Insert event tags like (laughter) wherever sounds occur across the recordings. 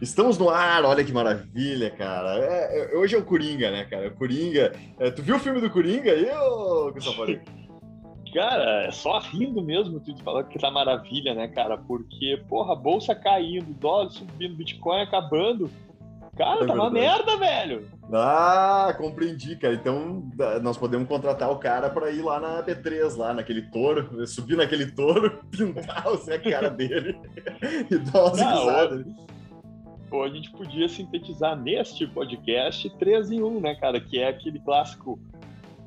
Estamos no ar, olha que maravilha, cara. É, é, hoje é o Coringa, né, cara? O Coringa. É, tu viu o filme do Coringa aí, ô Cristóvão? (laughs) Cara, é só rindo mesmo tu falar que tá maravilha, né, cara? Porque, porra, bolsa caindo, dólar subindo, Bitcoin acabando. Cara, é tá uma merda, velho. Ah, compreendi, cara. Então nós podemos contratar o cara para ir lá na B3, lá naquele touro, subir naquele touro, (laughs) pintar o Zé cara dele (laughs) e dar umas. Ou a gente podia sintetizar neste podcast 3 em 1, né, cara? Que é aquele clássico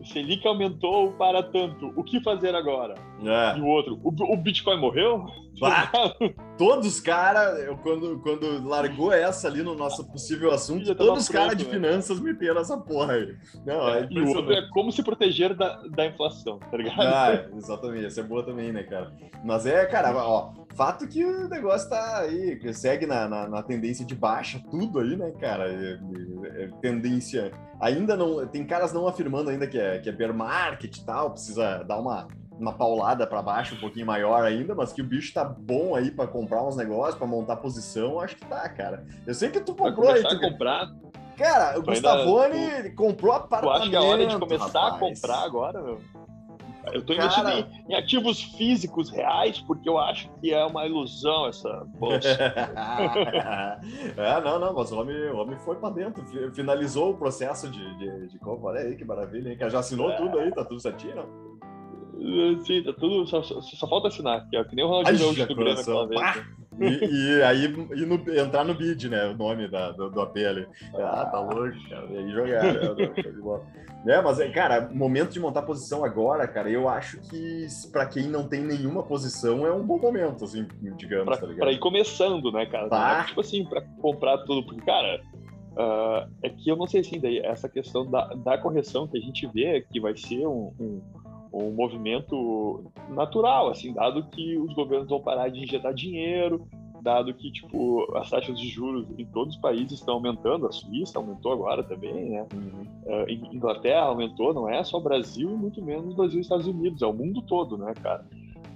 Selic aumentou para tanto. O que fazer agora? É. E o outro, o, o Bitcoin morreu? Bah, (laughs) todos os caras, quando, quando largou essa ali no nosso possível assunto, todos os caras de né? finanças meteram essa porra aí. Não, é, é e o outro é como se proteger da, da inflação, tá ligado? Ah, exatamente, essa é boa também, né, cara? Mas é, cara, ó, fato que o negócio tá aí, segue na, na, na tendência de baixa, tudo aí, né, cara? É, é, é, tendência. Ainda não. Tem caras não afirmando ainda que é, que é bear market e tal, precisa dar uma uma paulada para baixo um pouquinho maior ainda, mas que o bicho tá bom aí para comprar uns negócios, para montar posição, acho que tá, cara. Eu sei que tu comprou aí. Tu... comprar. Cara, o Gustavone ainda... comprou apartamento. Eu acho que é hora de começar rapaz. a comprar agora, meu. Eu tô investindo Cara... em, ativos físicos reais porque eu acho que é uma ilusão essa bolsa. (laughs) é, não, não, mas o homem, o homem foi para dentro, finalizou o processo de, de, de compra. Olha aí que maravilha, hein? Já assinou é. tudo aí, tá tudo certinho, não? Sim, tá tudo. Só, só, só falta assinar, que é que nem o Ronaldinho do Grêmio aquela vez. Né? E, e, aí e no, entrar no bid, né? O nome da, do, do AP ali. Ah, tá louco, cara. E aí jogar. Né? É, mas, cara, momento de montar posição agora, cara, eu acho que para quem não tem nenhuma posição é um bom momento, assim, digamos, pra, tá ligado? Pra ir começando, né, cara? Tá. É, tipo assim, pra comprar tudo, porque, cara. Uh, é que eu não sei assim, daí, essa questão da, da correção que a gente vê que vai ser um, um um movimento natural, assim, dado que os governos vão parar de injetar dinheiro, dado que tipo as taxas de juros em todos os países estão aumentando, a Suíça aumentou agora também, né? Uhum. Uh, Inglaterra aumentou, não é só o Brasil, muito menos Brasil e Estados Unidos, é o mundo todo, né, cara?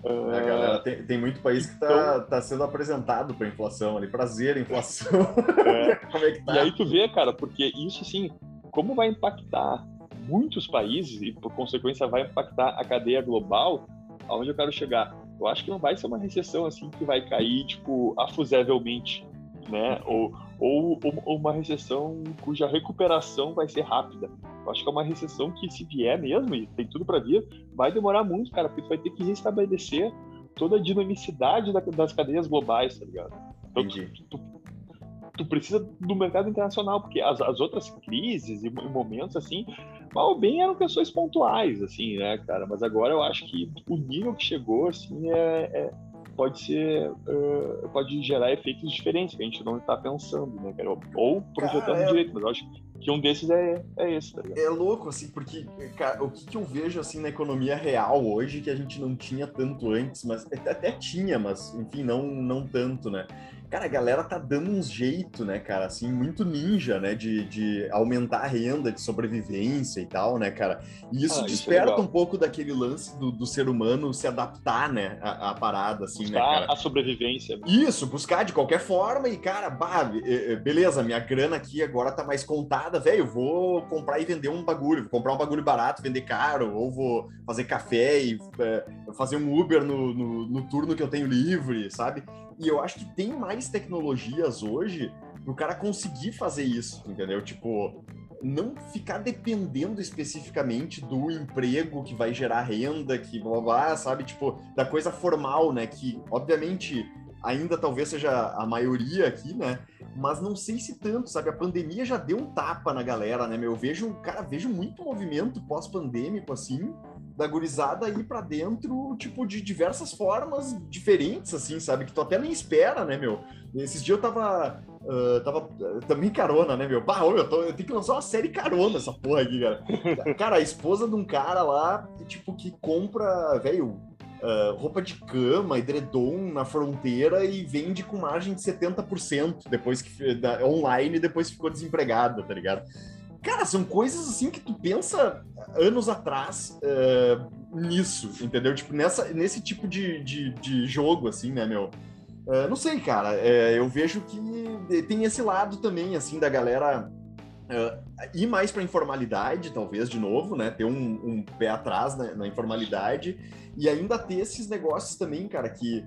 Uh, é, galera, tem, tem, muito país que está então, tá sendo apresentado para inflação ali, prazer inflação. É, (laughs) Como é que tá? E aí tu vê, cara, porque isso assim, como vai impactar muitos países e, por consequência, vai impactar a cadeia global, aonde eu quero chegar. Eu acho que não vai ser uma recessão assim que vai cair, tipo, afusavelmente, né? Ou, ou, ou uma recessão cuja recuperação vai ser rápida. Eu acho que é uma recessão que, se vier mesmo, e tem tudo para vir, vai demorar muito, cara, porque tu vai ter que restabelecer toda a dinamicidade das cadeias globais, tá ligado? Então, tu, tu, tu precisa do mercado internacional, porque as, as outras crises e momentos assim, mal ou bem eram questões pontuais, assim, né, cara? Mas agora eu acho que o nível que chegou, assim, é, é pode ser, uh, pode gerar efeitos diferentes que a gente não está pensando, né, cara? Ou projetando cara, é... direito, mas eu acho que um desses é, é esse, tá ligado? É louco, assim, porque, cara, o que, que eu vejo, assim, na economia real hoje que a gente não tinha tanto antes, mas até, tinha, mas, enfim, não, não tanto, né? Cara, a galera tá dando uns jeito, né, cara, assim, muito ninja, né, de, de aumentar a renda, de sobrevivência e tal, né, cara? E isso ah, desperta isso é um pouco daquele lance do, do, ser humano se adaptar, né, à, à parada, assim, buscar né, cara? a sobrevivência. Isso, buscar de qualquer forma e, cara, bah, beleza, minha grana aqui agora tá mais contada, velho, vou comprar e vender um bagulho, vou comprar um bagulho barato, vender caro, ou vou fazer café e é, fazer um Uber no, no, no turno que eu tenho livre, sabe? E eu acho que tem mais tecnologias hoje pro cara conseguir fazer isso, entendeu? Tipo, não ficar dependendo especificamente do emprego que vai gerar renda, que blá blá, sabe? Tipo, da coisa formal, né? Que, obviamente, ainda talvez seja a maioria aqui, né? Mas não sei se tanto, sabe? A pandemia já deu um tapa na galera, né, meu? Eu vejo, cara, vejo muito movimento pós-pandêmico, assim, da gurizada ir para dentro, tipo, de diversas formas diferentes, assim, sabe? Que tu até nem espera, né, meu? Esses dias eu tava. Uh, tava uh, também carona, né, meu? Pá, eu, tô, eu tenho que lançar uma série carona essa porra aqui, cara. (laughs) cara, a esposa de um cara lá, tipo, que compra, velho, uh, roupa de cama, edredom na fronteira e vende com margem de 70% depois que da, online depois ficou desempregada, tá ligado? Cara, são coisas assim que tu pensa anos atrás uh, nisso, entendeu? Tipo, nessa, nesse tipo de, de, de, jogo, assim, né, meu? Uh, não sei, cara. É, eu vejo que tem esse lado também, assim, da galera uh, ir mais para informalidade, talvez, de novo, né? Ter um, um pé atrás na, na, informalidade e ainda ter esses negócios também, cara, que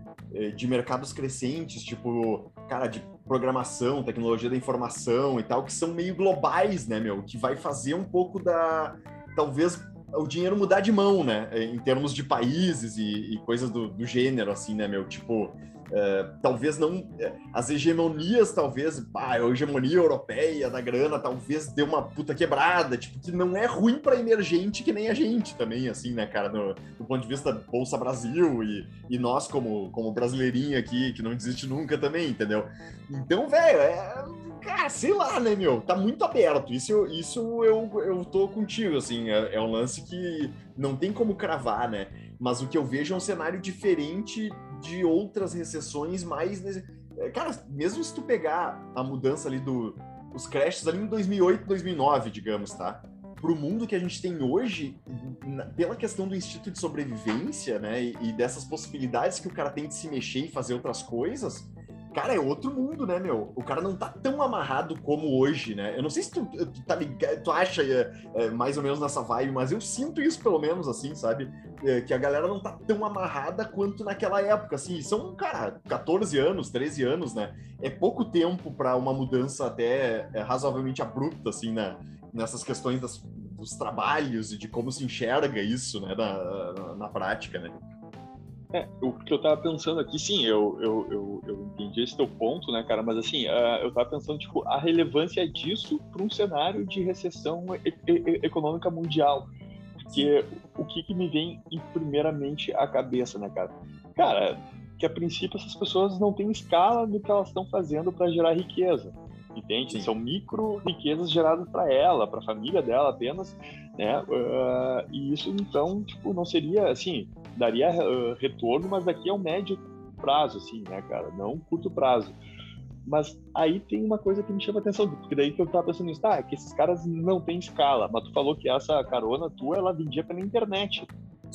de mercados crescentes, tipo, cara, de programação, tecnologia da informação e tal, que são meio globais, né, meu? Que vai fazer um pouco da. Talvez o dinheiro mudar de mão, né? Em termos de países e, e coisas do, do, gênero, assim, né, meu? Tipo, é, talvez não. É, as hegemonias, talvez, pá, a hegemonia europeia da grana, talvez dê uma puta quebrada, tipo, que não é ruim para emergente que nem a gente também, assim, né, cara, no, do ponto de vista Bolsa Brasil e, e nós, como, como brasileirinho aqui, que não desiste nunca também, entendeu? Então, velho, é. Cara, sei lá, né, meu? Tá muito aberto. Isso, isso eu, eu tô contigo, assim. É, é um lance que não tem como cravar, né? Mas o que eu vejo é um cenário diferente de outras recessões mais. É, cara, mesmo se tu pegar a mudança ali do, os crashes ali em 2008, 2009, digamos, tá? Para o mundo que a gente tem hoje, pela questão do instinto de sobrevivência, né, e, e dessas possibilidades que o cara tem de se mexer e fazer outras coisas, cara, é outro mundo, né, meu? O cara não tá tão amarrado como hoje, né? Eu não sei se tu, tu tá tu acha é, é, mais ou menos nessa vibe, mas eu sinto isso pelo menos, assim, sabe? É, que a galera não tá tão amarrada quanto naquela época, assim. São, cara, 14 anos, 13 anos, né? É pouco tempo para uma mudança até é, razoavelmente abrupta, assim, né? Nessas questões das, dos trabalhos e de como se enxerga isso, né, na, na, na prática, né? É, o que eu tava pensando aqui, sim, eu, eu, eu, eu entendi esse teu ponto, né, cara, mas assim, uh, eu tava pensando, tipo, a relevância disso para um cenário de recessão e, e, econômica mundial. Porque o que, que me vem primeiramente à cabeça, né, cara? Cara, que a princípio essas pessoas não têm escala do que elas estão fazendo para gerar riqueza entende? São micro riquezas geradas para ela, para a família dela apenas, né? Uh, e isso então, tipo, não seria assim, daria uh, retorno, mas daqui a um médio prazo, assim, né, cara? Não curto prazo. Mas aí tem uma coisa que me chama atenção, porque daí que eu tava pensando nisso, tá, é que esses caras não têm escala, mas tu falou que essa carona tua, ela vendia pela internet.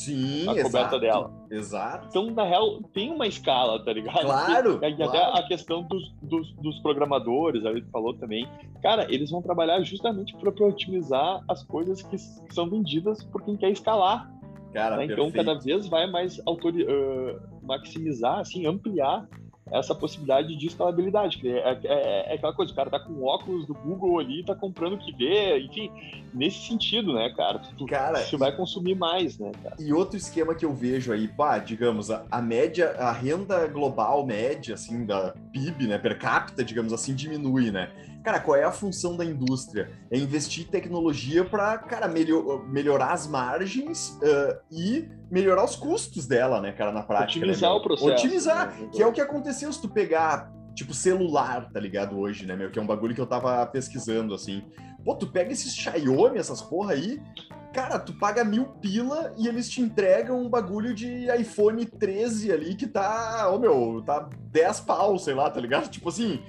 Sim, a coberta exato, dela. Exato. Então, na real, tem uma escala, tá ligado? Claro. E, claro. até a questão dos, dos, dos programadores, a gente falou também. Cara, eles vão trabalhar justamente para otimizar as coisas que, que, são vendidas por quem quer escalar. Cara, né? Então, cada vez vai mais autori uh, maximizar, assim, ampliar essa possibilidade de escalabilidade. É, é, é, é, aquela coisa, o cara tá com óculos do Google ali, tá comprando o que vê, enfim, nesse sentido, né, cara? Tu, cara, você vai consumir mais, né, cara? E outro esquema que eu vejo aí, pá, digamos, a, a média, a renda global média, assim, da PIB, né, per capita, digamos assim, diminui, né? Cara, qual é a função da indústria? É investir em tecnologia para, cara, melhor, melhorar as margens uh, e melhorar os custos dela, né, cara, na prática. Né, Otimizar né, o processo. Otimizar, né? que é o que aconteceu se tu pegar, tipo, celular, tá ligado, hoje, né, meu, que é um bagulho que eu tava pesquisando, assim. Pô, tu pega esses Xiaomi, essas porra aí, cara, tu paga mil pila e eles te entregam um bagulho de iPhone 13 ali que tá, ô meu, tá 10 pau, sei lá, tá ligado? Tipo assim,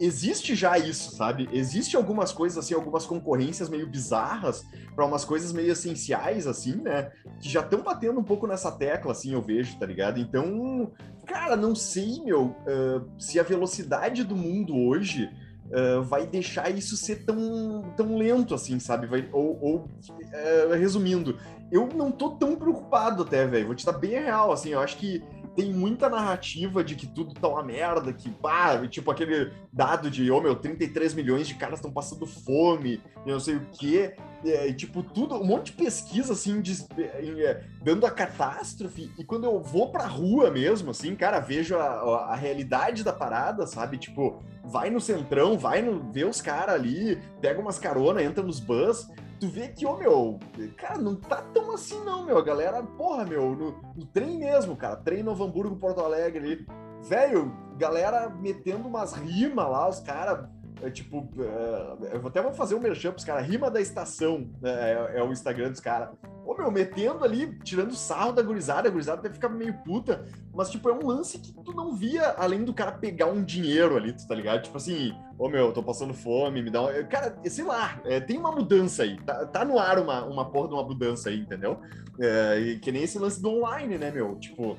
existe já isso, sabe? Existe algumas coisas assim, algumas concorrências meio bizarras para umas coisas meio essenciais assim, né? Que já estão batendo um pouco nessa tecla assim, eu vejo, tá ligado? Então, cara, não sei, meu, uh, se a velocidade do mundo hoje Uh, vai deixar isso ser tão, tão lento assim, sabe? Vai, ou, ou uh, resumindo, eu não tô tão preocupado até, velho. Vou te dar bem real, assim, eu acho que tem muita narrativa de que tudo tá uma merda, que, pá, tipo aquele dado de, ô oh, meu, 33 milhões de caras estão passando fome, e não sei o quê. É, tipo, tudo, um monte de pesquisa, assim, de, é, dando a catástrofe, e quando eu vou pra rua mesmo, assim, cara, vejo a, a, a realidade da parada, sabe? Tipo, vai no centrão, vai no, vê os caras ali, pega umas carona, entra nos bus, tu vê que, ô meu, cara, não tá tão assim não, meu. A galera, porra, meu, no, no trem mesmo, cara, trem Novo Hamburgo, Porto Alegre ali. Velho, galera metendo umas rimas lá, os caras é, tipo, é, eu até vou fazer um merchan pros caras, rima da estação, né, é, é, o Instagram dos caras. Ô, meu, metendo ali, tirando sarro da gurizada, a gurizada até fica meio puta, mas, tipo, é um lance que tu não via, além do cara pegar um dinheiro ali, tu tá ligado? Tipo assim, ô, meu, tô passando fome, me dá um... Cara, sei lá, é, tem uma mudança aí, tá, tá, no ar uma, uma porra de uma mudança aí, entendeu? É, que nem esse lance do online, né, meu? Tipo,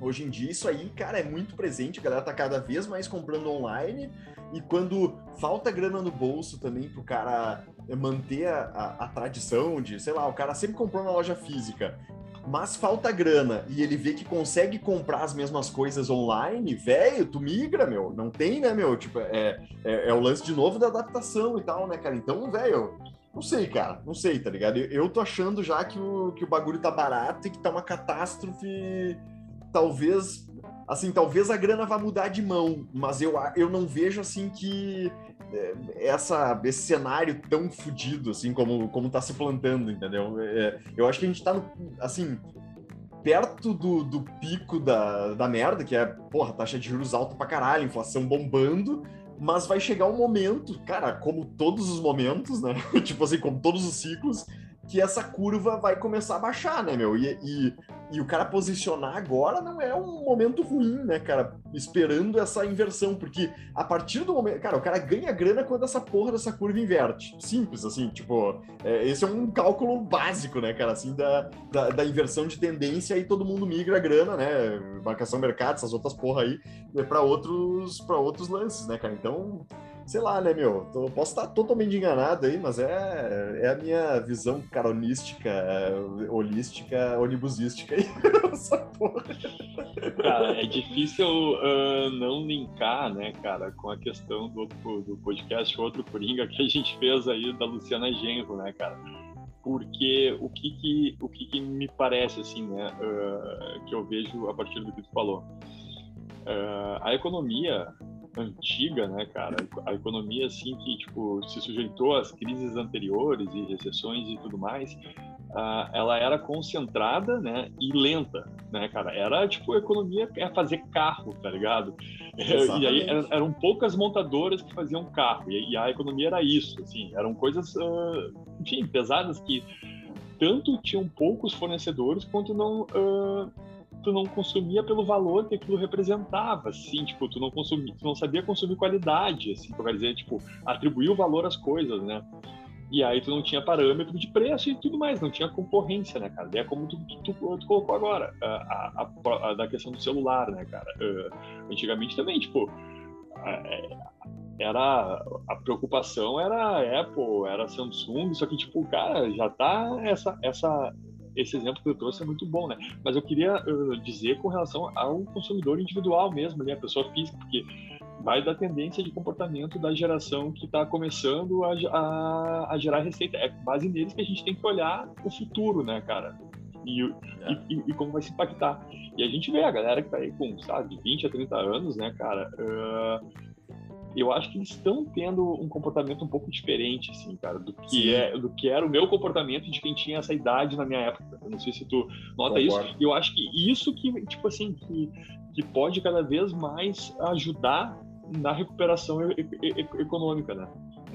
Hoje em dia, isso aí, cara, é muito presente. A galera tá cada vez mais comprando online. E quando falta grana no bolso também pro cara manter a, a, a tradição de, sei lá, o cara sempre comprou na loja física mas falta grana e ele vê que consegue comprar as mesmas coisas online, velho, tu migra, meu. Não tem, né, meu? Tipo, é, é, é, o lance de novo da adaptação e tal, né, cara? Então, velho, não sei, cara, não sei, tá ligado? Eu, eu tô achando já que o, que o bagulho tá barato e que tá uma catástrofe, talvez, assim, talvez a grana vá mudar de mão, mas eu, eu não vejo, assim, que é, essa, esse cenário tão fodido, assim, como, como tá se plantando, entendeu? É, eu acho que a gente tá, no, assim, perto do, do pico da, da merda, que é, porra, taxa de juros alta pra caralho, inflação bombando, mas vai chegar um momento, cara, como todos os momentos, né? (laughs) tipo assim, como todos os ciclos, que essa curva vai começar a baixar, né, meu? E, e, e, o cara posicionar agora não é um momento ruim, né, cara? Esperando essa inversão, porque a partir do momento. Cara, o cara ganha grana quando essa porra dessa curva inverte. Simples, assim, tipo. É, esse é um cálculo básico, né, cara, assim, da, da, da, inversão de tendência e todo mundo migra a grana, né? Marcação mercado, essas outras porra aí, né, para outros, outros lances, né, cara? Então sei lá, né, meu? Tô, posso estar totalmente enganado aí, mas é, é a minha visão caronística, holística, onibusística aí. (laughs) Essa porra. Cara, é difícil uh, não linkar, né, cara, com a questão do, do podcast Outro Coringa que a gente fez aí da Luciana Genro, né, cara? Porque o que que, o que, que me parece, assim, né, uh, que eu vejo a partir do que tu falou. Uh, a economia antiga, né, cara? A economia, assim, que, tipo, se sujeitou às crises anteriores e recessões e tudo mais, uh, ela era concentrada, né, e lenta, né, cara? Era, tipo, a economia é fazer carro, tá ligado? Exatamente. (laughs) E aí eram poucas montadoras que faziam carro, e, a economia era isso, assim, eram coisas, uh, enfim, pesadas que tanto tinham poucos fornecedores quanto não... Uh, tu não consumia pelo valor que aquilo representava, assim, tipo, tu não consumia, tu não sabia consumir qualidade, assim, quer dizer, tipo, atribuir o valor às coisas, né? E aí tu não tinha parâmetro de preço e tudo mais, não tinha concorrência, né, cara? É como tu, tu, tu, tu colocou agora, a, a, a, da questão do celular, né, cara? Uh, antigamente também, tipo, é, era a preocupação era Apple, era Samsung, só que tipo, cara, já tá essa essa esse exemplo que eu trouxe é muito bom, né? Mas eu queria uh, dizer com relação ao consumidor individual mesmo, né? A pessoa física, porque vai da tendência de comportamento da geração que está começando a, a, a, gerar receita. É base neles que a gente tem que olhar o futuro, né, cara? E, é. e, e, como vai se impactar. E a gente vê a galera que tá aí com, sabe, 20 a 30 anos, né, cara? Uh, eu acho que eles estão tendo um comportamento um pouco diferente, assim, cara, do que, é, do que era o meu comportamento de quem tinha essa idade na minha época. Eu não sei se tu nota Concordo. isso. Eu acho que isso que, tipo assim, que, que pode cada vez mais ajudar na recuperação e, e, econômica, né?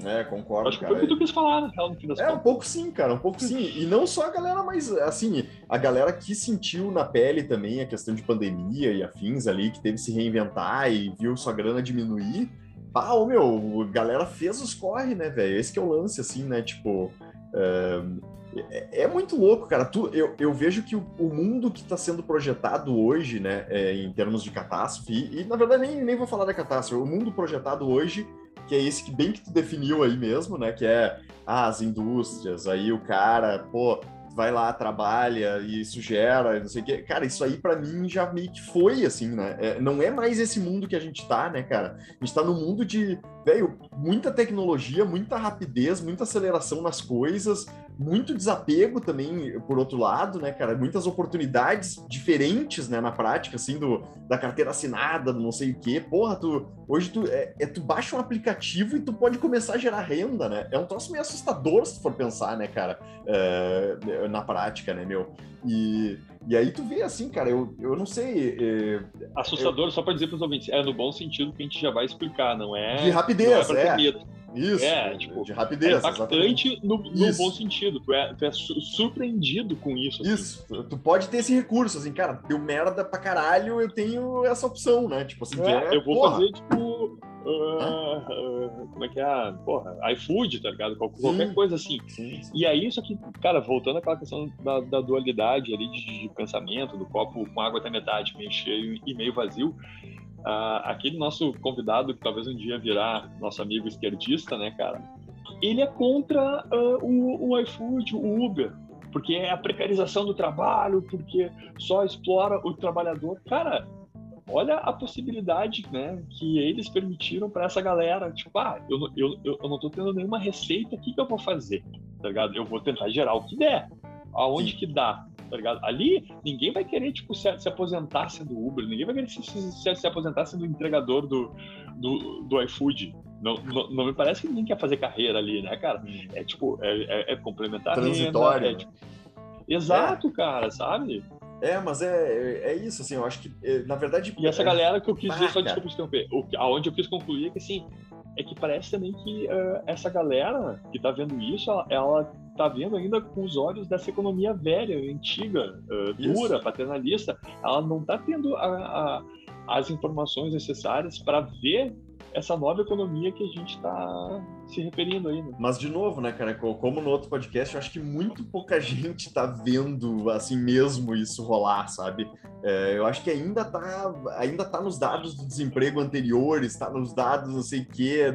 É, concordo. Acho que foi o que tu quis falar, né? No fim das é, contas. um pouco sim, cara, um pouco sim. E não só a galera, mas assim, a galera que sentiu na pele também a questão de pandemia e afins ali, que teve que se reinventar e viu sua grana diminuir ah, ô, meu, galera fez os corre, né, velho? Esse que é o lance, assim, né? Tipo, é, é muito louco, cara. Tu, eu, eu vejo que o, o mundo que está sendo projetado hoje, né, é, em termos de catástrofe, e, e, na verdade nem, nem vou falar da catástrofe, o mundo projetado hoje, que é esse que bem que tu definiu aí mesmo, né, que é ah, as indústrias, aí o cara, pô, vai lá, trabalha e isso gera, não sei o quê. Cara, isso aí para mim já meio que foi assim, né? É, não é mais esse mundo que a gente tá, né, cara? A gente tá no mundo de, velho, muita tecnologia, muita rapidez, muita aceleração nas coisas, muito desapego também, por outro lado, né, cara? Muitas oportunidades diferentes, né, na prática, assim, do, da carteira assinada, não sei o quê. Porra, tu, hoje tu, é, é, tu baixa um aplicativo e tu pode começar a gerar renda, né? É um troço meio assustador se tu for pensar, né, cara? É, na prática, né, meu? E, e aí tu vê assim, cara, eu, eu não sei. É, assustador, eu... só para dizer para os ouvintes, é no bom sentido que a gente já vai explicar, não é. De rapidez, não é. é. Isso, é, tipo, de rapidez. É impactante no, no bom sentido. Tu é, tu é surpreendido com isso. Assim. Isso, tu pode ter esse recurso, assim, cara, deu merda pra caralho, eu tenho essa opção, né? Tipo assim, é, é, eu vou porra. fazer, tipo, uh, uh, como é que é? Porra, iFood, tá ligado? Qualquer, coisa assim. Sim, sim. E aí, isso aqui, cara, voltando àquela questão da, da dualidade ali de, de, pensamento, do copo com água até metade, meio cheio e meio vazio, uh, aquele nosso convidado, que talvez um dia virá nosso amigo esquerdista, né, cara? Ele é contra o, o iFood, o Uber, porque é a precarização do trabalho, porque só explora o trabalhador. Cara, olha a possibilidade né, que eles permitiram para essa galera. Tipo, ah, eu, eu, eu, eu não estou tendo nenhuma receita, o que, que eu vou fazer? Tá ligado? Eu vou tentar gerar o que der. Aonde Sim. que dá, tá ligado? Ali, ninguém vai querer, tipo, se, se aposentar sendo Uber, ninguém vai querer se, se, se aposentar sendo entregador do, do, do iFood. Não, não, não, me parece que ninguém quer fazer carreira ali, né, cara? É tipo, é, é, é complementar Transitório. Renda, é, tipo... Exato, é. cara, sabe? É, mas é, é isso, assim, eu acho que, é, na verdade... E essa é... galera que eu quis dizer, só desculpa te interromper, o, aonde eu quis concluir é que, assim, é que parece também que uh, essa galera que tá vendo isso, ela, ela tá vendo ainda com os olhos dessa economia velha, antiga, uh, dura, paternalista, ela não tá tendo a, a, as informações necessárias para ver essa nova economia que a gente está se referindo aí. Né? Mas, de novo, né, cara, como no outro podcast, eu acho que muito pouca gente está vendo, assim mesmo, isso rolar, sabe? É, eu acho que ainda tá, ainda tá nos dados do desemprego anteriores, está nos dados não sei o quê,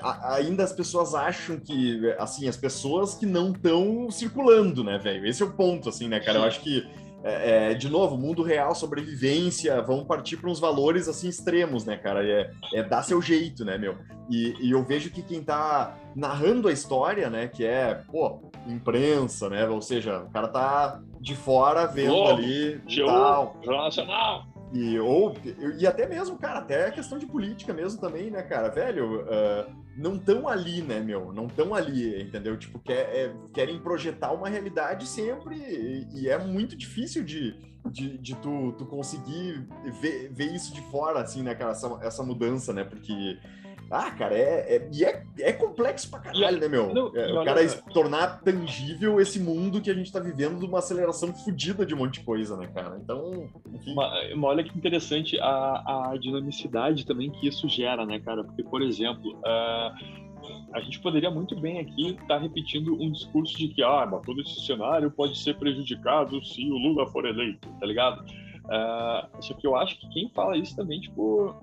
a, ainda as pessoas acham que, assim, as pessoas que não estão circulando, né, velho? Esse é o ponto, assim, né, cara? Eu acho que é, é, de novo, mundo real, sobrevivência, vão partir para uns valores assim extremos, né, cara? É, é dar seu jeito, né, meu? E, e, eu vejo que quem tá narrando a história, né, que é, pô, imprensa, né? Ou seja, o cara tá de fora vendo Globo, ali e tal. Nacional. E, ou, e até mesmo, cara, até a questão de política mesmo também, né, cara? Velho, uh, não tão ali, né, meu? Não tão ali, entendeu? Tipo, quer, é, querem projetar uma realidade sempre e, e é muito difícil de, de, de tu, tu conseguir ver, ver isso de fora, assim, né, cara? Essa, essa mudança, né? Porque ah, cara, é, é, e é, é complexo pra caralho, né, meu? Não, é, o cara tornar tangível esse mundo que a gente tá vivendo de uma aceleração fodida de um monte de coisa, né, cara? Então, enfim. Uma, uma, olha que interessante a, a dinamicidade também que isso gera, né, cara? Porque, por exemplo, uh, a gente poderia muito bem aqui estar tá repetindo um discurso de que, ah, mas todo esse cenário pode ser prejudicado se o Lula for eleito, tá ligado? Uh, só que eu acho que quem fala isso também, tipo,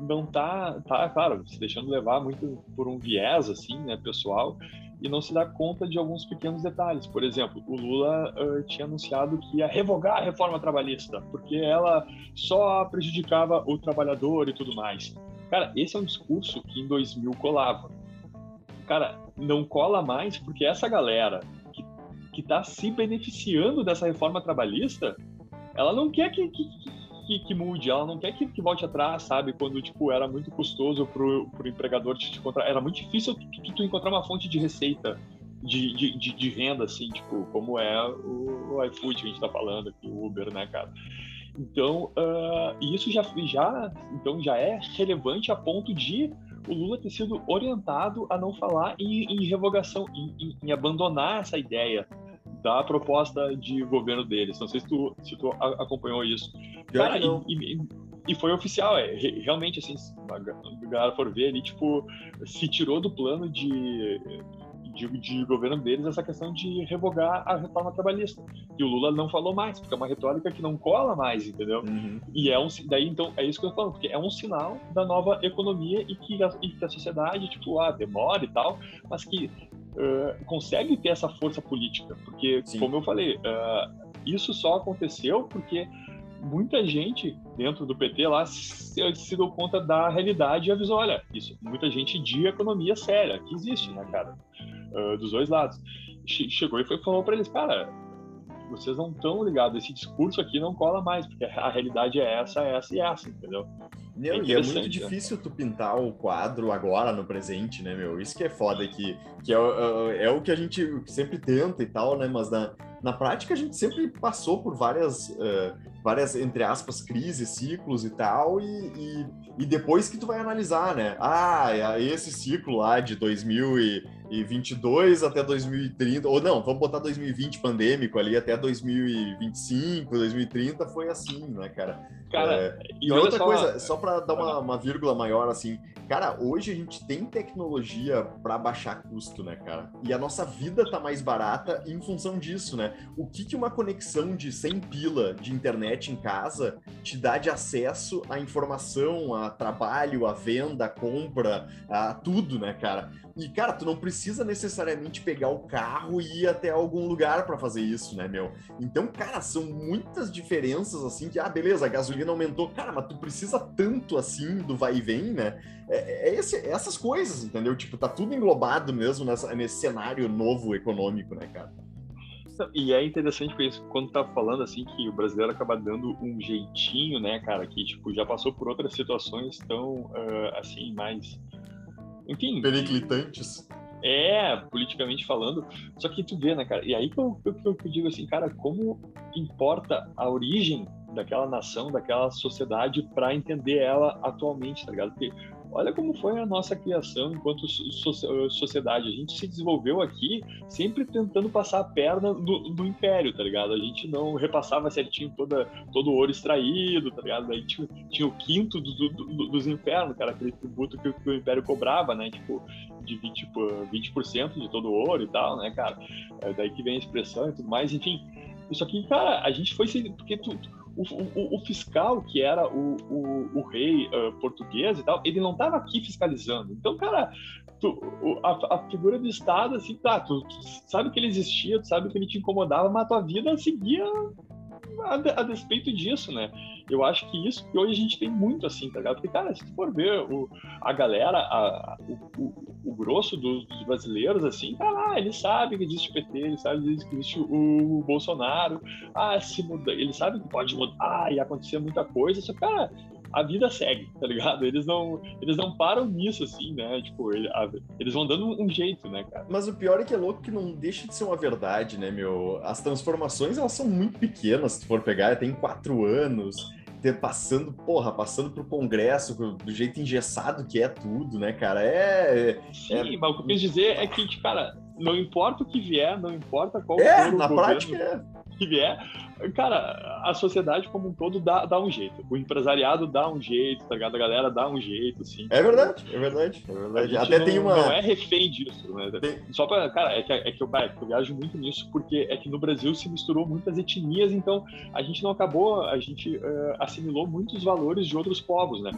não tá, tá, claro, se deixando levar muito por um viés, assim, né, pessoal, e não se dá conta de alguns pequenos detalhes. Por exemplo, o Lula uh, tinha anunciado que ia revogar a reforma trabalhista, porque ela só prejudicava o trabalhador e tudo mais. Cara, esse é um discurso que em 2000 colava. Cara, não cola mais porque essa galera que, que tá se beneficiando dessa reforma trabalhista, ela não quer que, que, que, que, mude, ela não quer que, que, volte atrás, sabe? Quando, tipo, era muito custoso pro, pro empregador te, encontrar, era muito difícil tu, tu, tu, encontrar uma fonte de receita, de, de, de, de, renda, assim, tipo, como é o, o iFood que a gente tá falando aqui, o Uber, né, cara? Então, uh, isso já, já, então já é relevante a ponto de o Lula ter sido orientado a não falar em, em revogação, em, em, em abandonar essa ideia da proposta de governo deles. Não sei se tu, se tu acompanhou isso. Cara, e, e, e, foi oficial, é, realmente, assim, a galera for ver ali, tipo, se tirou do plano de, de, de, governo deles essa questão de revogar a reforma trabalhista. E o Lula não falou mais, porque é uma retórica que não cola mais, entendeu? Uhum. E é um, daí, então, é isso que eu tô falando, porque é um sinal da nova economia e que a, e que a sociedade, tipo, ah, demora e tal, mas que uh, consegue ter essa força política, porque, Sim. como eu falei, uh, isso só aconteceu porque muita gente dentro do PT lá se, se deu conta da realidade e avisou, olha, isso, muita gente de economia séria, que existe, né, cara, uh, dos dois lados. Chegou e foi, falou para eles, cara, vocês não estão ligados, esse discurso aqui não cola mais, porque a realidade é essa, essa e essa, entendeu? Meu, é e é muito né? difícil tu pintar o quadro agora, no presente, né, meu? Isso que é foda, que, que é, é, é o que a gente sempre tenta e tal, né? Mas na, na prática a gente sempre passou por várias, uh, várias entre aspas, crises, ciclos e tal, e, e, e, depois que tu vai analisar, né? Ah, é esse ciclo lá de 2022 até 2030, ou não, vamos botar 2020 pandêmico ali até 2025, 2030 foi assim, né, cara? Cara, é, e outra só... coisa, só para dar uma, uma vírgula maior, assim, cara, hoje a gente tem tecnologia para baixar custo, né, cara? E a nossa vida tá mais barata em função disso, né? O que, que uma conexão de 100 pila de internet em casa te dá de acesso à informação, a trabalho, a venda, a compra, a tudo, né, cara? E, cara, tu não precisa necessariamente pegar o carro e ir até algum lugar para fazer isso, né, meu? Então, cara, são muitas diferenças, assim, que, ah, beleza, a gasolina aumentou. Cara, mas tu precisa tanto, assim, do vai e vem, né? É, é esse, essas coisas, entendeu? Tipo, tá tudo englobado mesmo nessa, nesse cenário novo econômico, né, cara? E é interessante porque quando tá falando assim que o brasileiro acaba dando um jeitinho, né, cara, que tipo já passou por outras situações tão uh, assim mais enfim. Periclitantes. É, politicamente falando. Só que tu vê, né, cara? E aí que eu, que eu, digo assim, cara, como importa a origem daquela nação, daquela sociedade, para entender ela atualmente, tá ligado? Porque olha como foi a nossa criação enquanto sociedade. A gente se desenvolveu aqui sempre tentando passar a perna do, do império, tá ligado? A gente não repassava certinho toda, todo o ouro extraído, tá ligado? Aí tinha, tinha o quinto do, do, dos infernos, cara, aquele tributo que, que, o império cobrava, né? Tipo, de 20%, tipo, 20 de todo o ouro e tal, né, cara? É daí que vem a expressão e tudo mais, enfim. Isso aqui, cara, a gente foi. Porque tu, o, o, fiscal, que era o, o, o rei uh, português e tal, ele não estava aqui fiscalizando. Então, cara, tu, a, a, figura do Estado, assim, tá, tu, tu, sabe que ele existia, tu sabe que ele te incomodava, mas a tua vida seguia a, a, despeito disso, né? Eu acho que isso que hoje a gente tem muito assim, tá ligado? Porque, cara, se tu for ver o, a galera, a, o, o, o, grosso dos, dos, brasileiros, assim, tá lá, ele sabe que existe o PT, ele sabe que existe o, Bolsonaro, ah, se muda, ele sabe que pode mudar e acontecer muita coisa, só cara, a vida segue, tá ligado? Eles não, eles não param nisso, assim, né? Tipo, ele, a, eles vão dando um jeito, né, cara? Mas o pior é que é louco que não deixa de ser uma verdade, né, meu? As transformações, elas são muito pequenas, se tu for pegar, tem quatro anos, passando, porra, passando pro Congresso, do jeito engessado que é tudo, né, cara? É. é Sim, é... mas o que eu quis dizer é que, cara, não importa o que vier, não importa qual é, na governo prática é. Que vier, Cara, a sociedade como um todo dá, dá um jeito. O empresariado dá um jeito, tá ligado? A galera dá um jeito, assim. É verdade, é verdade, é verdade. Até não, tem uma. Não é refém disso, né? Tem... Só pra. Cara, é que, é, que eu, é eu viajo muito nisso, porque é que no Brasil se misturou muitas etnias, então a gente não acabou, a gente uh, assimilou muitos valores de outros povos, né?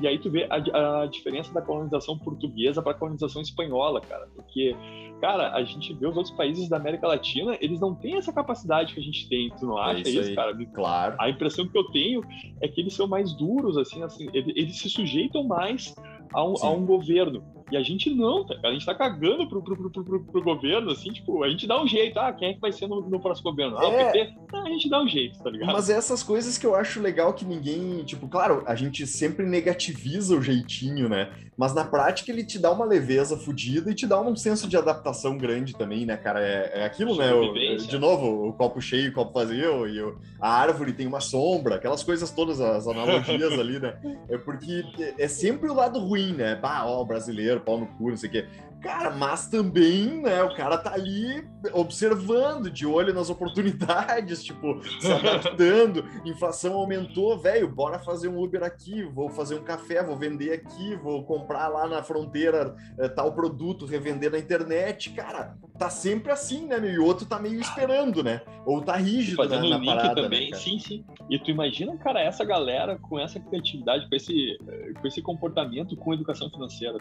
E aí tu vê a, a diferença da colonização portuguesa para a colonização espanhola, cara. Porque, cara, a gente vê os outros países da América Latina, eles não têm essa capacidade que a gente tem. Tu não é acha é isso, isso cara? Claro. A impressão que eu tenho é que eles são mais duros, assim, assim eles, eles se sujeitam mais a um, a um governo. E a gente não, tá? A gente tá cagando pro, pro, pro, pro, pro governo, assim, tipo, a gente dá um jeito. Ah, quem é que vai ser no, no próximo governo? Ah, é... o PT? Ah, a gente dá um jeito, tá ligado? Mas essas coisas que eu acho legal que ninguém, tipo, claro, a gente sempre negativiza o jeitinho, né? Mas na prática ele te dá uma leveza fodida e te dá um senso de adaptação grande também, né, cara? É, é aquilo, né? O, de novo, o copo cheio, o copo vazio, e o, a árvore tem uma sombra, aquelas coisas todas, as analogias (laughs) ali, né? É porque é sempre o lado ruim, né? Bah, ó, brasileiro, pau no cu, não sei o quê. Cara, mas também, né, o cara tá ali observando, de olho nas oportunidades, (laughs) tipo, se adaptando. Inflação aumentou, velho, bora fazer um Uber aqui, vou fazer um café, vou vender aqui, vou comprar lá na fronteira é, tal produto, revender na internet. Cara, tá sempre assim, né, meu? E o outro tá meio esperando, né? Ou tá rígido Fazendo na, na parada, né, também, né, sim, sim. E tu imagina, cara, essa galera com essa criatividade, com esse, com esse comportamento, com educação financeira.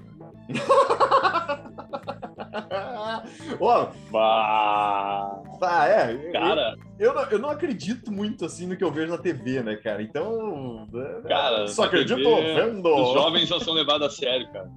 (laughs) Ó, bah. tá, é. Cara, eu, eu, não, eu não acredito muito assim no que eu vejo na TV, né, cara? Então. É, cara, só acredito TV, vendo. Os jovens não são levados a sério, cara.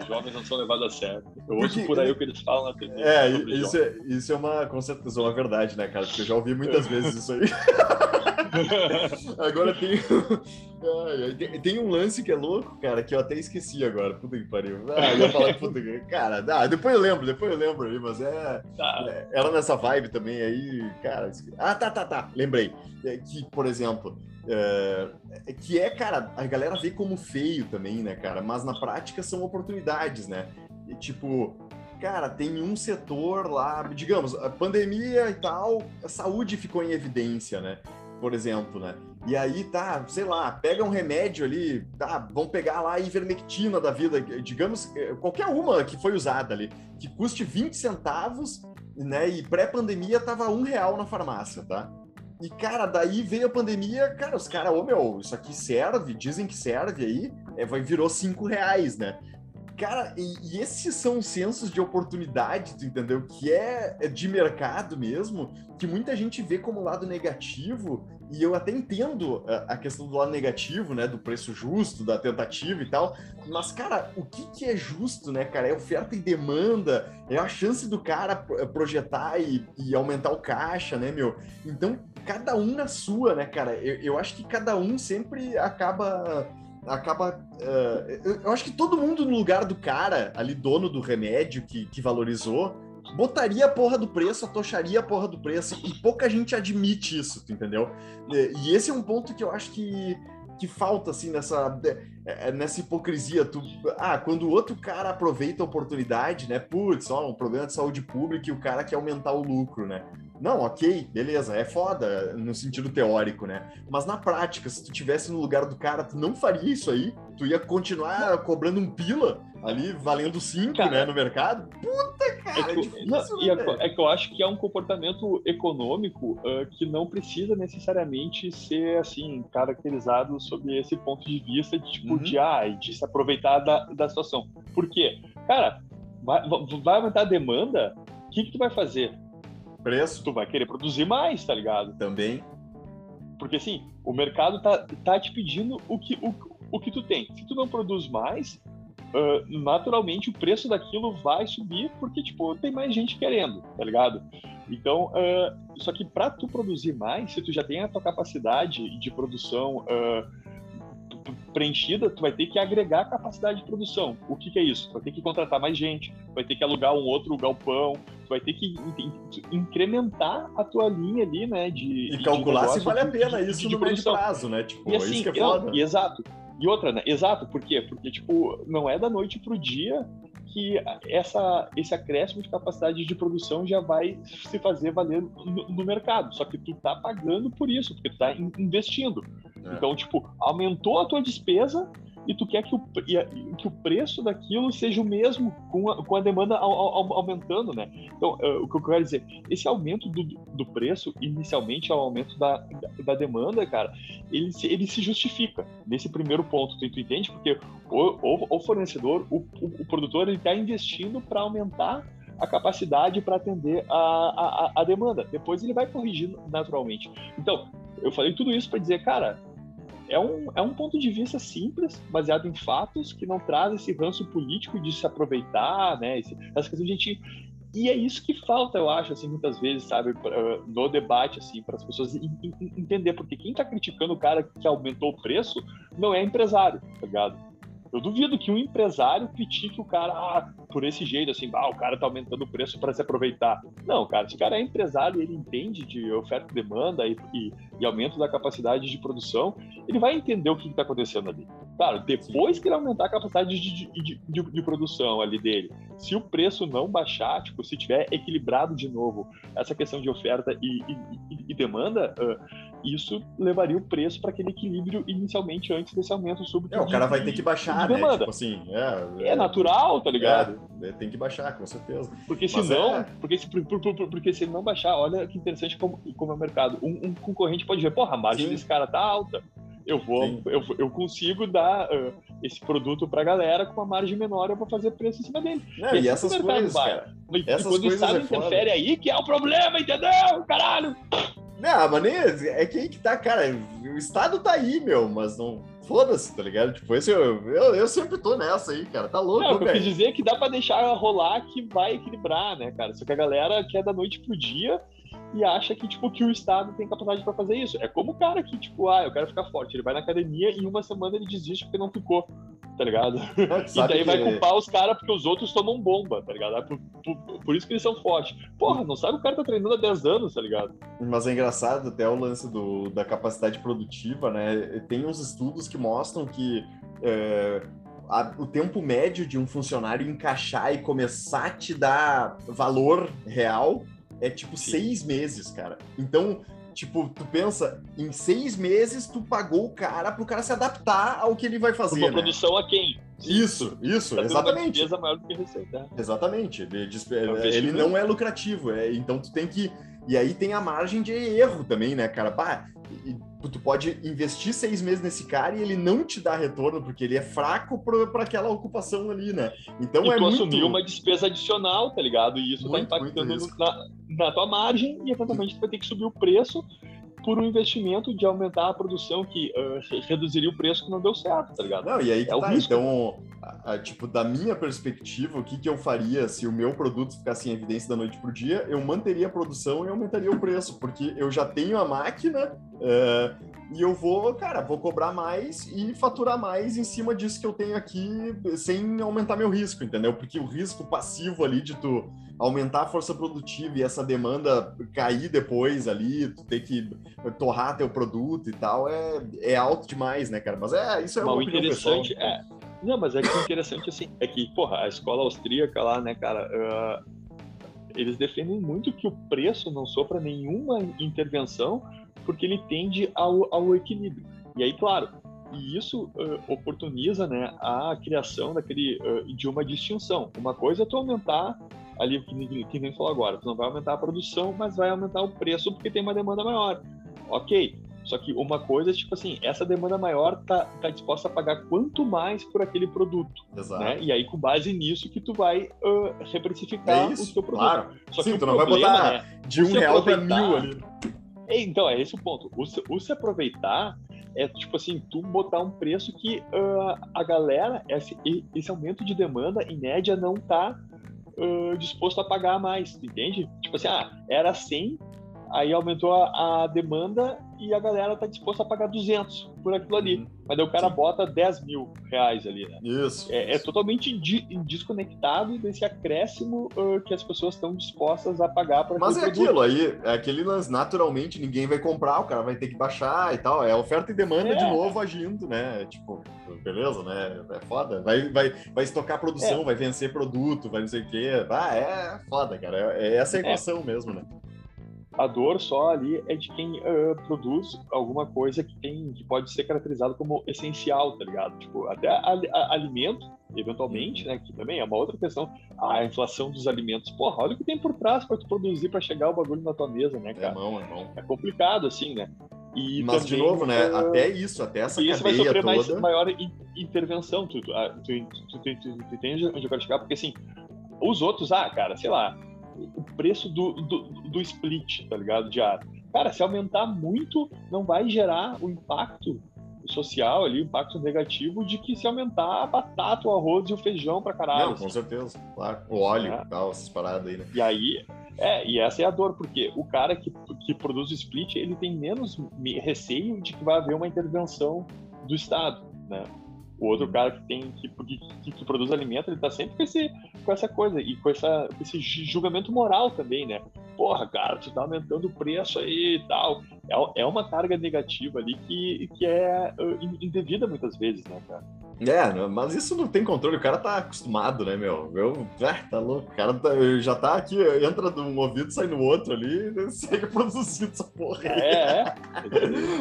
Os jovens não são levados a sério. Eu ouço por aí o que eles falam na TV. É, isso é, isso é uma, com certeza, uma verdade, né, cara? Porque eu já ouvi muitas vezes isso aí. (laughs) (laughs) agora tem, (laughs) tem, um lance que é louco, cara, que eu até esqueci agora. Puta que pariu. Ah, eu falar puta que. Cara, ah, depois eu lembro, depois eu lembro aí, mas é. Tá. é ela nessa vibe também aí, cara. Ah, tá, tá, tá. Lembrei. É, que, por exemplo. É, é, que é, cara, a galera vê como feio também, né, cara? Mas na prática são oportunidades, né? E, tipo, cara, tem um setor lá, digamos, a pandemia e tal, a saúde ficou em evidência, né? Por exemplo, né? E aí tá, sei lá, pega um remédio ali, tá, vão pegar lá a ivermectina da vida, digamos, eh, qualquer uma que foi usada ali, que custe 20 centavos, né? E pré-pandemia tava um real na farmácia, tá? E, cara, daí veio a pandemia, cara, os caras, ô meu, isso aqui serve, dizem que serve aí, é, vai, virou cinco reais, né? Cara, e, e, esses são sensos de oportunidade, tu entendeu? Que é, é de mercado mesmo, que muita gente vê como lado negativo, e eu até entendo a, a, questão do lado negativo, né? Do preço justo, da tentativa e tal, mas, cara, o que, que é justo, né, cara? É oferta e demanda, é a chance do cara projetar e, e aumentar o caixa, né, meu? Então, cada um na sua, né, cara? Eu, eu acho que cada um sempre acaba acaba. Uh, eu acho que todo mundo no lugar do cara, ali, dono do remédio que, que valorizou, botaria a porra do preço, atocharia a porra do preço, e pouca gente admite isso, tu entendeu? E esse é um ponto que eu acho que, que falta, assim, nessa, é, nessa hipocrisia. Tu, ah, quando o outro cara aproveita a oportunidade, né? Putz, ó, um problema de saúde pública e o cara quer aumentar o lucro, né? Não, ok, beleza, é foda no sentido teórico, né? Mas na prática, se tu tivesse no lugar do cara, tu não faria isso aí? Tu ia continuar cobrando um pila ali, valendo cinco, cara, né, no mercado? Puta, cara, é, que, é difícil, não, né? é, é, que eu acho que é um comportamento econômico uh, que não precisa necessariamente ser, assim, caracterizado sob esse ponto de vista de, tipo, uhum. de, ah, de se aproveitar da, da situação. Por quê? Cara, vai, vai aumentar a demanda, o que, que tu vai fazer? preço. Tu vai querer produzir mais, tá ligado? Também. Porque assim, o mercado tá, tá te pedindo o que, o, o que tu tem. Se tu não produz mais, uh, naturalmente o preço daquilo vai subir, porque, tipo, tem mais gente querendo, tá ligado? Então, uh, só que para tu produzir mais, se tu já tem a tua capacidade de produção uh, preenchida, tu vai ter que agregar capacidade de produção. O que, que, é isso? Tu vai ter que contratar mais gente, vai ter que alugar um outro galpão, tu vai ter que incrementar a tua linha ali, né? De, e calcular de se vale a pena isso de, de no médio prazo, né? Tipo, e assim, isso que é foda. E, exato. E outra, né? Exato, por quê? Porque, tipo, não é da noite pro dia que essa, esse acréscimo de capacidade de produção já vai se fazer valer no, no mercado. Só que tu tá pagando por isso, porque tu tá investindo. É. Então, tipo, aumentou a tua despesa e tu quer que o, que o preço daquilo seja o mesmo com a, com a demanda aumentando, né? Então, uh, o que eu quero dizer, esse aumento do, do preço, inicialmente ao aumento da, da, da, demanda, cara, ele se, ele se justifica nesse primeiro ponto, tu, entende? Porque o, o, o fornecedor, o, o, o produtor, ele está investindo para aumentar a capacidade para atender a, a, a demanda. Depois ele vai corrigindo naturalmente. Então, eu falei tudo isso para dizer, cara, é um, é um ponto de vista simples, baseado em fatos, que não traz esse ranço político de se aproveitar, né? Esse, essa questão de gente. E é isso que falta, eu acho, assim, muitas vezes, sabe, no debate, assim, para as pessoas entender, porque quem está criticando o cara que aumentou o preço não é empresário, tá ligado? Eu duvido que um empresário critique o cara ah, por esse jeito, assim, ah, o cara tá aumentando o preço para se aproveitar. Não, cara, se o cara é empresário e ele entende de oferta e demanda e, e, e, aumento da capacidade de produção, ele vai entender o que está acontecendo ali. Claro, depois que ele aumentar a capacidade de, de, de, de, produção ali dele, se o preço não baixar, tipo, se tiver equilibrado de novo essa questão de oferta e, e demanda, uh, isso levaria o preço para aquele equilíbrio inicialmente antes desse aumento súbito. É, o cara vai ter que baixar, né? Tipo assim, é, é, natural, tá ligado? É, tem que baixar, com certeza. Porque se não, é... porque, se, por, por, por, porque se ele não baixar, olha que interessante como, como é o mercado. Um, um concorrente pode ver, porra, a margem Sim. desse cara tá alta. Eu vou, eu, eu consigo dar uh, esse produto pra galera com uma margem menor, eu vou fazer preço em cima dele. Não, e, e essas coisas, vai. cara. E, essas quando coisas o Estado é interfere foda. aí, que é o problema, entendeu? Caralho! Não, mas nem, é que aí que tá, cara. O Estado tá aí, meu, mas não. Foda-se, tá ligado? Tipo, esse, eu, eu, eu sempre tô nessa aí, cara. Tá louco, Não, o que eu quis dizer é que dá pra deixar rolar que vai equilibrar, né, cara? Só que a galera quer da noite pro dia e acha que, tipo, que o Estado tem capacidade para fazer isso. É como o cara que, tipo, ah, eu quero ficar forte. Ele vai na academia e em uma semana ele desiste porque não ficou, tá ligado? (laughs) e daí vai culpar os caras porque os outros tomam bomba, tá ligado? Por, por, por, isso que eles são fortes. Porra, não sabe o cara tá treinando há 10 anos, tá ligado? Mas é engraçado até o lance do, da capacidade produtiva, né? Tem uns estudos que mostram que é, a, o tempo médio de um funcionário encaixar e começar a te dar valor real é tipo Sim. seis meses, cara. Então, tipo, tu pensa, em seis meses tu pagou o cara pro cara se adaptar ao que ele vai fazer. Uma né? produção a quem? Isso, isso, tá exatamente. Uma maior do que receita. Exatamente. Ele, é ele não é lucrativo, é, então tu tem que. E aí tem a margem de erro também, né, cara? Bah, tu pode investir seis meses nesse cara e ele não te dá retorno porque ele é fraco para aquela ocupação ali, né? Então e é tu muito... assumir uma despesa adicional, tá ligado? E isso tá muito, tá impactando na, na, tua margem e eventualmente tu vai ter que subir o preço por um investimento de aumentar a produção que uh, reduziria o preço que não deu certo, tá ligado? Não, e aí é tá, então, a, a, tipo, da minha perspectiva, o que, que eu faria se o meu produto ficasse em evidência da noite pro dia? Eu manteria a produção e aumentaria o preço, porque eu já tenho a máquina, uh, e eu vou, cara, vou cobrar mais e faturar mais em cima disso que eu tenho aqui, sem aumentar meu risco, entendeu? Porque o risco passivo ali de tu aumentar a força produtiva e essa demanda cair depois ali, tu ter que torrar teu produto e tal, é, é alto demais, né, cara? Mas é, isso é uma interessante pessoal. é. Não, mas é que interessante assim, é que, porra, a escola austríaca lá, né, cara, uh, eles defendem muito que o preço não sofra nenhuma intervenção porque ele tende ao, ao equilíbrio. E aí, claro, e isso uh, oportuniza né, a criação daquele uh, de uma distinção. Uma coisa é tu aumentar ali, que, que nem falou agora, tu não vai aumentar a produção, mas vai aumentar o preço porque tem uma demanda maior. Ok, só que uma coisa é tipo assim, essa demanda maior tá, tá disposta a pagar quanto mais por aquele produto. Exato. Né? E aí, com base nisso, que tu vai uh, reprecificar é isso, o teu produto. Claro. Só Sim, que tu não vai botar né, de um real para mil ali. É, então, é esse o ponto. O se, o se aproveitar é tipo assim, tu botar um preço que uh, a galera, esse, esse aumento de demanda, em média, não tá uh, disposto a pagar mais, entende? Tipo assim, ah, era 100, aí aumentou a, a demanda e a galera tá disposta a pagar 200 por aquilo ali. Uhum. Mas daí o cara Sim. bota 10 mil reais ali, né? Isso. É, é totalmente desconectado desse acréscimo uh, que as pessoas estão dispostas a pagar para Mas é produto. aquilo aí, é aquele lance, naturalmente ninguém vai comprar, o cara vai ter que baixar e tal. É oferta e demanda é. de novo agindo, né? Tipo, beleza, né? É foda. Vai, vai, vai estocar produção, é. vai vencer produto, vai não sei o quê. Ah, é foda, cara. É, é essa a é. equação mesmo, né? A dor só ali é de quem uh, produz alguma coisa que tem que pode ser caracterizado como essencial, tá ligado? Tipo, até a, a, alimento, eventualmente, né? Que também é uma outra questão. A inflação dos alimentos. Porra, olha o que tem por trás para tu produzir para chegar o bagulho na tua mesa, né, cara? É mão, é mão. É complicado, assim, né? E Mas, também, de novo, né? Uh, até isso, até essa isso vai sofrer toda... mais, maior intervenção. Tu, tu, tu, tu, tu, tu entende onde eu quero chegar? Porque, assim, os outros, ah, cara, sei lá, o preço do, do, do split, tá ligado? Diário. Cara, se aumentar muito, não vai gerar o impacto social ali, o impacto negativo de que se aumentar a batata, o arroz e o feijão pra caralho. Não, com assim. certeza, claro. O óleo é. tal, essas paradas aí, né? E aí, é, e essa é a dor, porque o cara que, que produz o split, ele tem menos receio de que vai haver uma intervenção do Estado, né? O outro cara que tem que, que, que, produz alimento, ele tá sempre com, esse, com essa coisa e com, essa, esse julgamento moral também, né? Porra, cara, tu tá aumentando o preço aí e tal. É, é uma carga negativa ali que, que é uh, indevida muitas vezes, né, cara? É, mas isso não tem controle, o cara tá acostumado, né, meu? Eu, é, tá louco, o cara tá, já tá aqui, entra de um ouvido, sai no outro ali, (laughs) segue produzindo essa porra aí. É, é.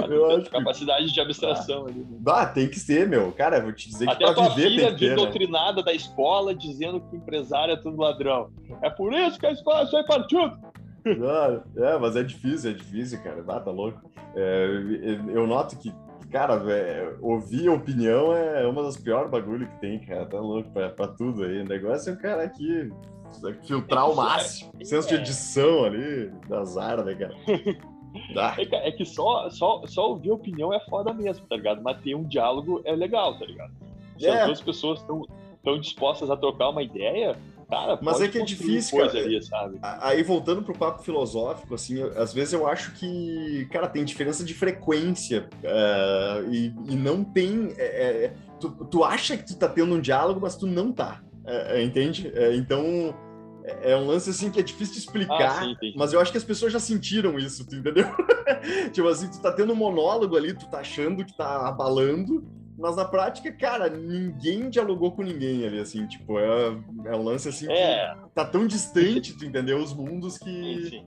(laughs) Eu acho capacidade que... de abstração ah, ali. Né? Ah, tem que ser, meu. Cara, vou te dizer Até que pra viver filha tem que ter, doutrinada né? da escola dizendo que empresário é tudo ladrão. É por isso que a escola sai partido. Não, é, mas é difícil, é difícil, cara. Ah, tá louco. É, eu noto que cara, véio, ouvir opinião é uma das piores bagulho que tem, cara. Tá louco pra, pra tudo aí. O negócio é o cara aqui filtrar o máximo. É, senso de edição ali, das áreas, né, cara? (laughs) É, é, que só, só, só ouvir opinião é foda mesmo, tá ligado? Mas ter um diálogo é legal, tá ligado? Se é. as duas pessoas estão dispostas a trocar uma ideia, Cara, Mas é que é difícil, cara. Ali? Aí voltando pro papo filosófico, assim, às vezes eu acho que, cara, tem diferença de frequência uh, e, e, não tem. É, é, tu, tu acha que tu tá tendo um diálogo, mas tu não tá. É, entende? então é um lance assim que é difícil de explicar, ah, sim, mas eu acho que as pessoas já sentiram isso, tu entendeu? (laughs) tipo assim, tu tá tendo um monólogo ali, tu tá achando que tá abalando, mas na prática, cara, ninguém dialogou com ninguém ali, assim, tipo, é, é um lance assim é. que tá tão distante, tu entendeu? Os mundos que.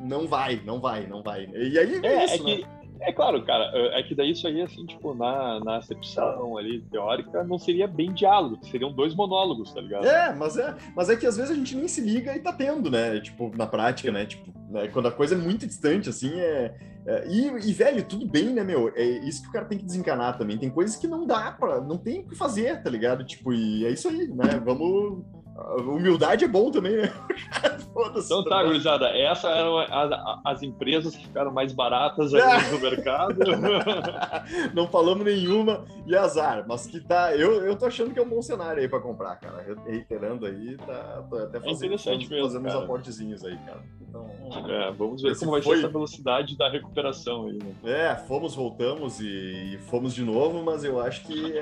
Não vai, não vai, não vai. E aí é, é isso, é né? É claro, cara, é que daí isso aí, assim, tipo, na, na acepção ali, teórica, não seria bem diálogo, seriam dois monólogos, tá ligado? É, mas é, mas é que às vezes a gente nem se liga e tá tendo, né? Tipo, na prática, né? Tipo, né? quando a coisa é muito distante, assim, é. é e, e, velho, tudo bem, né, meu? É isso que o cara tem que desencanar também. Tem coisas que não dá pra. Não tem o que fazer, tá ligado? Tipo, e é isso aí, né? Vamos Humildade é bom também, né? (laughs) então tá, gurizada. Essas eram as, as, empresas que ficaram mais baratas aí (laughs) no mercado. (laughs) Não falamos nenhuma e azar, mas que tá. Eu, eu tô achando que é um bom cenário aí pra comprar, cara. Reiterando aí, tá, tô até fazendo, é fazendo, mesmo, fazendo uns aportezinhos aí, cara. Então, é, vamos ver como vai foi... ser essa velocidade da recuperação aí, né? É, fomos, voltamos e, e fomos de novo, mas eu acho que é,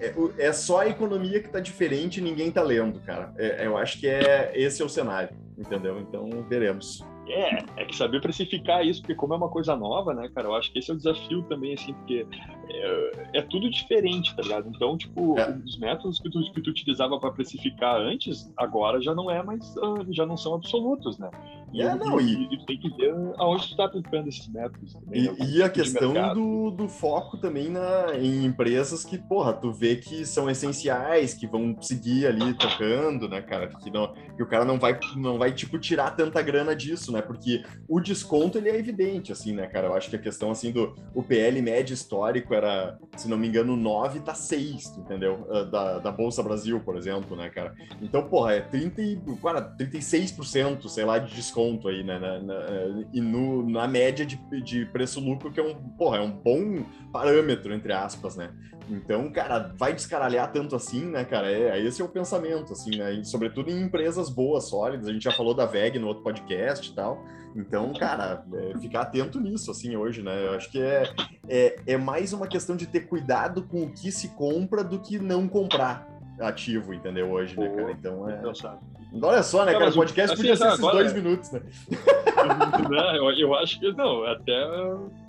é, é, é só a economia que tá diferente e ninguém tá lendo, cara. É, eu acho que é esse é o cenário, entendeu? Então veremos. É, é que saber precificar isso, porque como é uma coisa nova, né, cara, eu acho que esse é o desafio também, assim, porque é, é tudo diferente, tá ligado? Então, tipo, é. os métodos que tu, que tu utilizava para precificar antes, agora já não é mais, ah, já não são absolutos, né? E, é, não, e, e, tu tem que ver aonde tu tá aplicando esses métodos também. E, né? e a questão do, do foco também na, em empresas que, porra, tu vê que são essenciais, que vão seguir ali tocando, né, cara? Que, não, que o cara não vai, não vai, tipo, tirar tanta grana disso, né? Porque o desconto, ele é evidente, assim, né, cara? Eu acho que a questão, assim, do o PL médio histórico era, se não me engano, 9, tá 6, entendeu? Ah, da, da Bolsa Brasil, por exemplo, né, cara? Então, porra, é 30, cara, 36%, sei lá, de desconto aí, né? Na, na, e no, na média de, de preço-lucro, que é um, porra, é um bom parâmetro, entre aspas, né? Então, cara, vai descaralhar tanto assim, né, cara? É, esse é o pensamento, assim, né? E, sobretudo em empresas boas, sólidas. A gente já falou da VEG no outro podcast e tal. Então, cara, é, ficar atento nisso, assim, hoje, né? Eu acho que é, é, é mais uma questão de ter cuidado com o que se compra do que não comprar ativo, entendeu? Hoje, né, cara? Então é. Olha só, né, cara? O podcast assim, podia ser esses dois minutos, né? (laughs) Eu, acho que não, até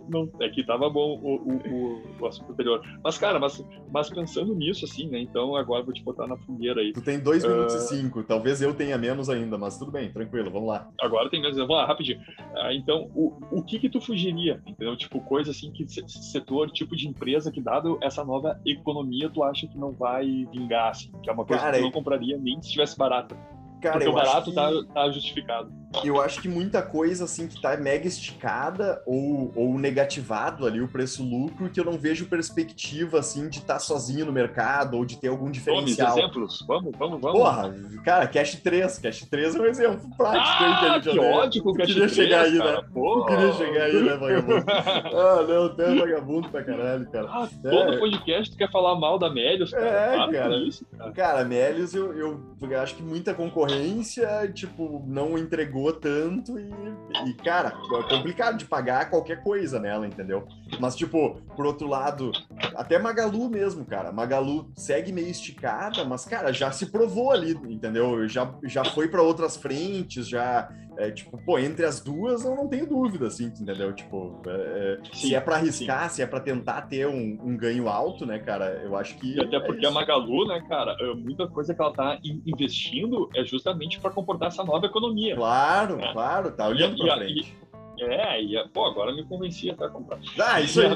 não, é que tava bom o, o, o, assunto anterior. Mas, cara, mas, mas pensando nisso, assim, né? Então agora vou te botar na fogueira aí. Tu tem dois uh... minutos e cinco, talvez eu tenha menos ainda, mas tudo bem, tranquilo, vamos lá. Agora tem menos, vamos lá, rapidinho. Uh, então, o, o que que tu fugiria? Entendeu? Tipo, coisa assim, que setor, tipo de empresa que, dado essa nova economia, tu acha que não vai vingar, assim, que é uma coisa cara, que tu não compraria nem se estivesse barata. Cara, Porque o barato que... tá, tá justificado. Eu acho que muita coisa, assim, que tá mega esticada ou, ou negativado ali o preço-lucro, que eu não vejo perspectiva, assim, de estar tá sozinho no mercado ou de ter algum diferencial. Nomes, exemplos? Vamos, vamos, vamos. Porra, cara, Cash 3. Cash 3 é um exemplo prático ah, aí que, que ódio com o Cash 3, chegar aí, cara. né? Porra. queria chegar aí, né, vagabundo? (laughs) ah, não, até vagabundo pra caralho, cara. Ah, todo é. podcast tu quer falar mal da Melios, cara. É, cara. Isso, cara. Cara, Melios, eu, eu acho que muita concorrência, tipo, não entregou tanto e, e, cara, é complicado de pagar qualquer coisa nela, entendeu? Mas, tipo, por outro lado, até Magalu mesmo, cara. Magalu segue meio esticada, mas, cara, já se provou ali, entendeu? Já, já foi para outras frentes, já. É, tipo, pô, entre as duas eu não tenho dúvida, assim, entendeu? Tipo, é, é se é para arriscar, sim. se é para tentar ter um, um, ganho alto, né, cara, eu acho que. E até porque é a Magalu, né, cara, é, muita coisa que ela tá investindo é justamente para comportar essa nova economia. Claro, é. claro, tá olhando para frente. E, é, e, pô, agora me convenci a comprar. Ah, isso aí.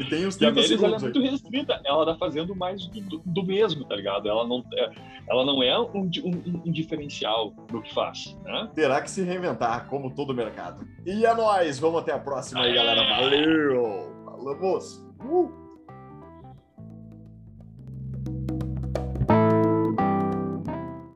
E tem uns 30 e a ela é muito restrita, ela tá fazendo mais do, do, mesmo, tá ligado? Ela não é, ela não é um, um, um diferencial no que faz, né? Terá que se reinventar, como todo mercado. E é nóis, vamos até a próxima aí, galera. Valeu! Falamos! Uh!